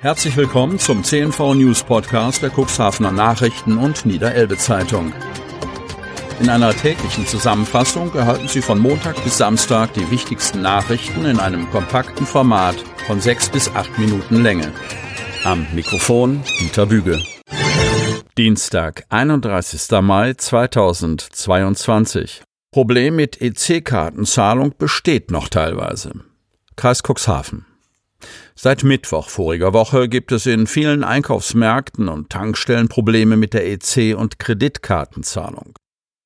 Herzlich willkommen zum CNV News Podcast der Cuxhavener Nachrichten und Niederelbe Zeitung. In einer täglichen Zusammenfassung erhalten Sie von Montag bis Samstag die wichtigsten Nachrichten in einem kompakten Format von sechs bis acht Minuten Länge. Am Mikrofon Dieter Büge. Dienstag, 31. Mai 2022. Problem mit EC-Kartenzahlung besteht noch teilweise. Kreis Cuxhaven. Seit Mittwoch voriger Woche gibt es in vielen Einkaufsmärkten und Tankstellen Probleme mit der EC- und Kreditkartenzahlung.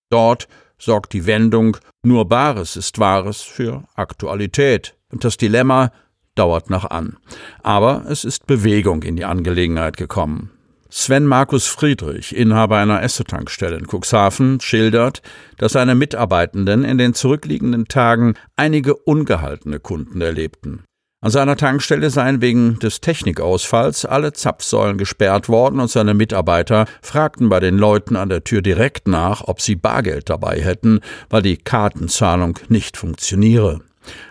Dort sorgt die Wendung nur Bares ist Wahres für Aktualität. Und das Dilemma dauert noch an. Aber es ist Bewegung in die Angelegenheit gekommen. Sven Markus Friedrich, Inhaber einer Esso-Tankstelle in Cuxhaven, schildert, dass seine Mitarbeitenden in den zurückliegenden Tagen einige ungehaltene Kunden erlebten. An seiner Tankstelle seien wegen des Technikausfalls alle Zapfsäulen gesperrt worden und seine Mitarbeiter fragten bei den Leuten an der Tür direkt nach, ob sie Bargeld dabei hätten, weil die Kartenzahlung nicht funktioniere.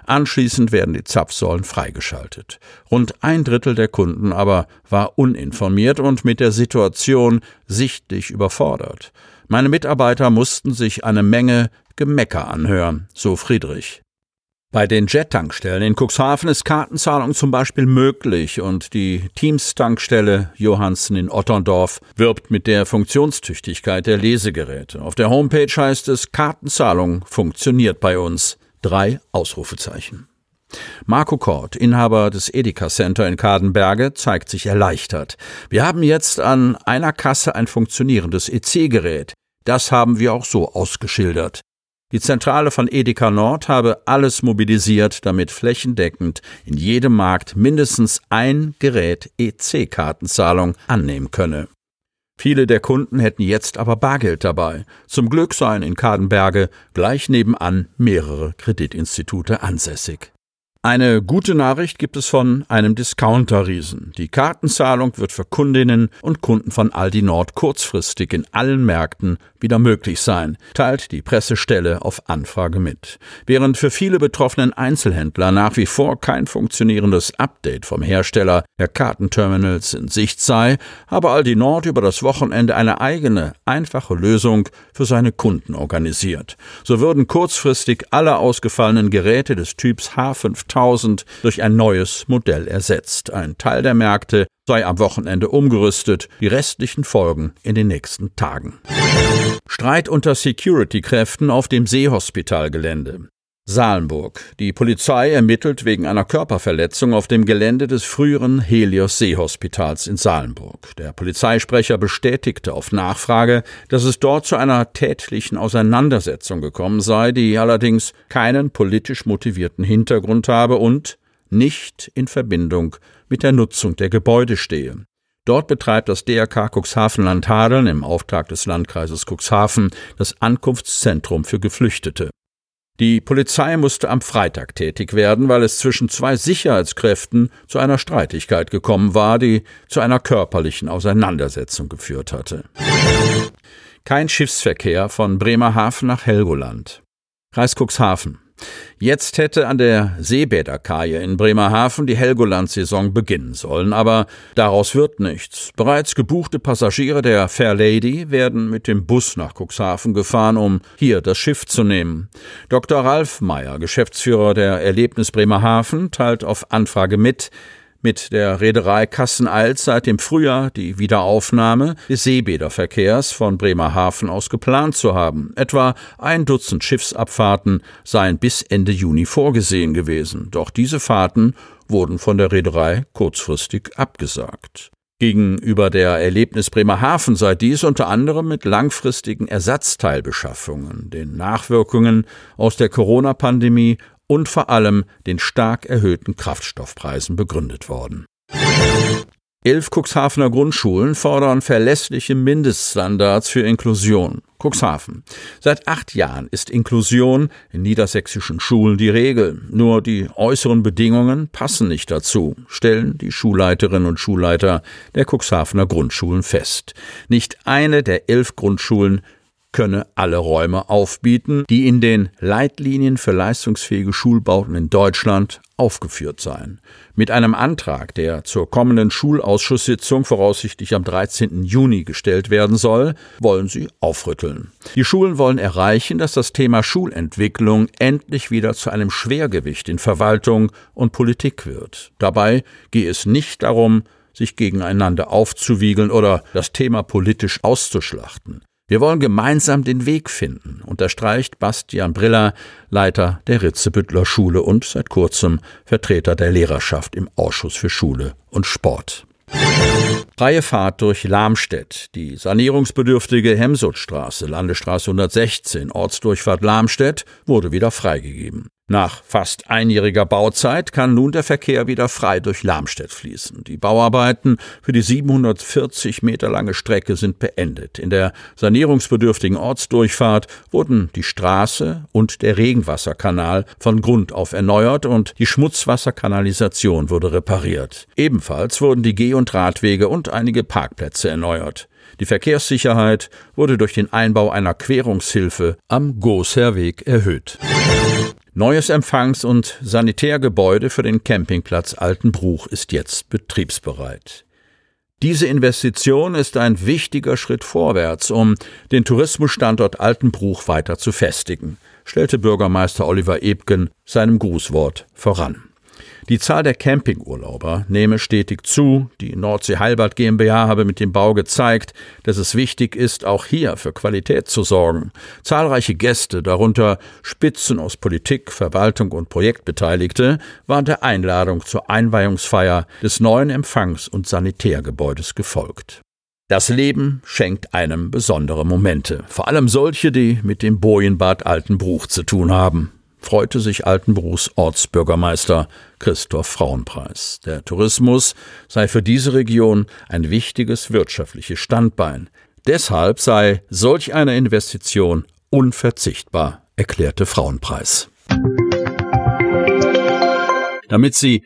Anschließend werden die Zapfsäulen freigeschaltet. Rund ein Drittel der Kunden aber war uninformiert und mit der Situation sichtlich überfordert. Meine Mitarbeiter mussten sich eine Menge Gemecker anhören, so Friedrich. Bei den Jet-Tankstellen in Cuxhaven ist Kartenzahlung zum Beispiel möglich und die Teams-Tankstelle Johansen in Otterndorf wirbt mit der Funktionstüchtigkeit der Lesegeräte. Auf der Homepage heißt es, Kartenzahlung funktioniert bei uns. Drei Ausrufezeichen. Marco Kort, Inhaber des Edeka Center in Kadenberge, zeigt sich erleichtert. Wir haben jetzt an einer Kasse ein funktionierendes EC-Gerät. Das haben wir auch so ausgeschildert. Die Zentrale von Edeka Nord habe alles mobilisiert, damit flächendeckend in jedem Markt mindestens ein Gerät EC-Kartenzahlung annehmen könne. Viele der Kunden hätten jetzt aber Bargeld dabei. Zum Glück seien in Kadenberge gleich nebenan mehrere Kreditinstitute ansässig. Eine gute Nachricht gibt es von einem Discounter-Riesen. Die Kartenzahlung wird für Kundinnen und Kunden von Aldi Nord kurzfristig in allen Märkten wieder möglich sein, teilt die Pressestelle auf Anfrage mit. Während für viele betroffenen Einzelhändler nach wie vor kein funktionierendes Update vom Hersteller der Kartenterminals in Sicht sei, habe Aldi Nord über das Wochenende eine eigene, einfache Lösung für seine Kunden organisiert. So würden kurzfristig alle ausgefallenen Geräte des Typs H5 5000 durch ein neues Modell ersetzt. Ein Teil der Märkte sei am Wochenende umgerüstet, die restlichen folgen in den nächsten Tagen. Streit unter Security-Kräften auf dem Seehospitalgelände. Salenburg. Die Polizei ermittelt wegen einer Körperverletzung auf dem Gelände des früheren Helios Seehospitals in Salenburg. Der Polizeisprecher bestätigte auf Nachfrage, dass es dort zu einer tätlichen Auseinandersetzung gekommen sei, die allerdings keinen politisch motivierten Hintergrund habe und nicht in Verbindung mit der Nutzung der Gebäude stehe. Dort betreibt das DRK Cuxhaven-Land Hadeln im Auftrag des Landkreises Cuxhaven das Ankunftszentrum für Geflüchtete. Die Polizei musste am Freitag tätig werden, weil es zwischen zwei Sicherheitskräften zu einer Streitigkeit gekommen war, die zu einer körperlichen Auseinandersetzung geführt hatte. Kein Schiffsverkehr von Bremerhaven nach Helgoland. Cuxhaven. Jetzt hätte an der Seebäderkaje in Bremerhaven die Helgoland-Saison beginnen sollen, aber daraus wird nichts. Bereits gebuchte Passagiere der Fair Lady werden mit dem Bus nach Cuxhaven gefahren, um hier das Schiff zu nehmen. Dr. Ralf Meyer, Geschäftsführer der Erlebnis Bremerhaven, teilt auf Anfrage mit, mit der Reederei Kassen-Alt seit dem Frühjahr die Wiederaufnahme des Seebäderverkehrs von Bremerhaven aus geplant zu haben. Etwa ein Dutzend Schiffsabfahrten seien bis Ende Juni vorgesehen gewesen. Doch diese Fahrten wurden von der Reederei kurzfristig abgesagt. Gegenüber der Erlebnis Bremerhaven sei dies unter anderem mit langfristigen Ersatzteilbeschaffungen, den Nachwirkungen aus der Corona-Pandemie und vor allem den stark erhöhten Kraftstoffpreisen begründet worden. Elf Cuxhavener Grundschulen fordern verlässliche Mindeststandards für Inklusion. Cuxhaven. Seit acht Jahren ist Inklusion in niedersächsischen Schulen die Regel. Nur die äußeren Bedingungen passen nicht dazu, stellen die Schulleiterinnen und Schulleiter der Cuxhavener Grundschulen fest. Nicht eine der elf Grundschulen könne alle Räume aufbieten, die in den Leitlinien für leistungsfähige Schulbauten in Deutschland aufgeführt seien. Mit einem Antrag, der zur kommenden Schulausschusssitzung voraussichtlich am 13. Juni gestellt werden soll, wollen sie aufrütteln. Die Schulen wollen erreichen, dass das Thema Schulentwicklung endlich wieder zu einem Schwergewicht in Verwaltung und Politik wird. Dabei gehe es nicht darum, sich gegeneinander aufzuwiegeln oder das Thema politisch auszuschlachten. Wir wollen gemeinsam den Weg finden, unterstreicht Bastian Briller, Leiter der Ritzebüttler Schule und seit kurzem Vertreter der Lehrerschaft im Ausschuss für Schule und Sport. Freie Fahrt durch Lamstedt. Die sanierungsbedürftige Hemsuttstraße, Landesstraße 116, Ortsdurchfahrt Lamstedt, wurde wieder freigegeben. Nach fast einjähriger Bauzeit kann nun der Verkehr wieder frei durch Lamstedt fließen. Die Bauarbeiten für die 740 Meter lange Strecke sind beendet. In der sanierungsbedürftigen Ortsdurchfahrt wurden die Straße und der Regenwasserkanal von Grund auf erneuert und die Schmutzwasserkanalisation wurde repariert. Ebenfalls wurden die Geh- und Radwege und einige Parkplätze erneuert. Die Verkehrssicherheit wurde durch den Einbau einer Querungshilfe am Gosherweg erhöht. Neues Empfangs- und Sanitärgebäude für den Campingplatz Altenbruch ist jetzt betriebsbereit. Diese Investition ist ein wichtiger Schritt vorwärts, um den Tourismusstandort Altenbruch weiter zu festigen, stellte Bürgermeister Oliver Ebgen seinem Grußwort voran. Die Zahl der Campingurlauber nehme stetig zu. Die Nordsee Heilbad GmbH habe mit dem Bau gezeigt, dass es wichtig ist, auch hier für Qualität zu sorgen. Zahlreiche Gäste, darunter Spitzen aus Politik, Verwaltung und Projektbeteiligte, waren der Einladung zur Einweihungsfeier des neuen Empfangs- und Sanitärgebäudes gefolgt. Das Leben schenkt einem besondere Momente, vor allem solche, die mit dem Bojenbad Altenbruch zu tun haben freute sich Altenbruchs Ortsbürgermeister Christoph Frauenpreis. Der Tourismus sei für diese Region ein wichtiges wirtschaftliches Standbein. Deshalb sei solch eine Investition unverzichtbar, erklärte Frauenpreis. Damit Sie